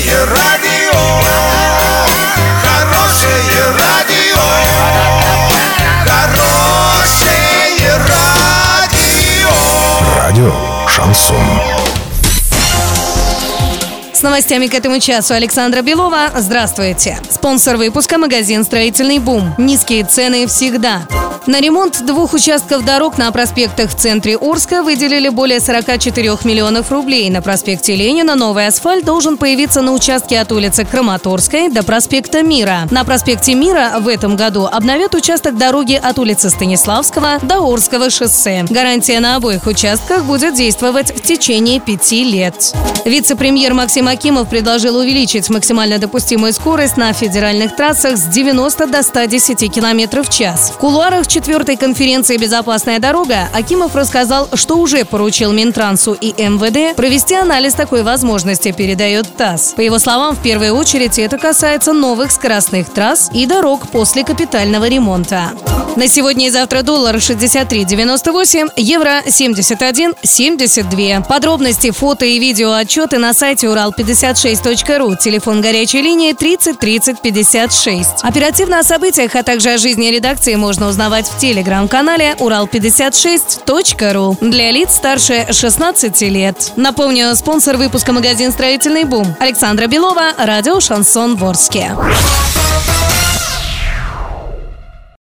Хорошее радио, хорошее радио, хорошее радио. Радио Шансон. С новостями к этому часу Александра Белова. Здравствуйте. Спонсор выпуска – магазин «Строительный бум». Низкие цены всегда. На ремонт двух участков дорог на проспектах в центре Орска выделили более 44 миллионов рублей. На проспекте Ленина новый асфальт должен появиться на участке от улицы Краматорской до проспекта Мира. На проспекте Мира в этом году обновят участок дороги от улицы Станиславского до Орского шоссе. Гарантия на обоих участках будет действовать в течение пяти лет. Вице-премьер Максим Акимов предложил увеличить максимально допустимую скорость на федеральных трассах с 90 до 110 км в час. В кулуарах четвертой конференции «Безопасная дорога» Акимов рассказал, что уже поручил Минтрансу и МВД провести анализ такой возможности, передает ТАСС. По его словам, в первую очередь это касается новых скоростных трасс и дорог после капитального ремонта. На сегодня и завтра доллар 63.98, евро 71.72. Подробности, фото и видео отчеты на сайте урал56.ру. Телефон горячей линии 30 30 56. Оперативно о событиях, а также о жизни редакции можно узнавать в телеграм-канале урал56.ру для лиц старше 16 лет. Напомню, спонсор выпуска магазин «Строительный бум» Александра Белова, радио «Шансон Ворске».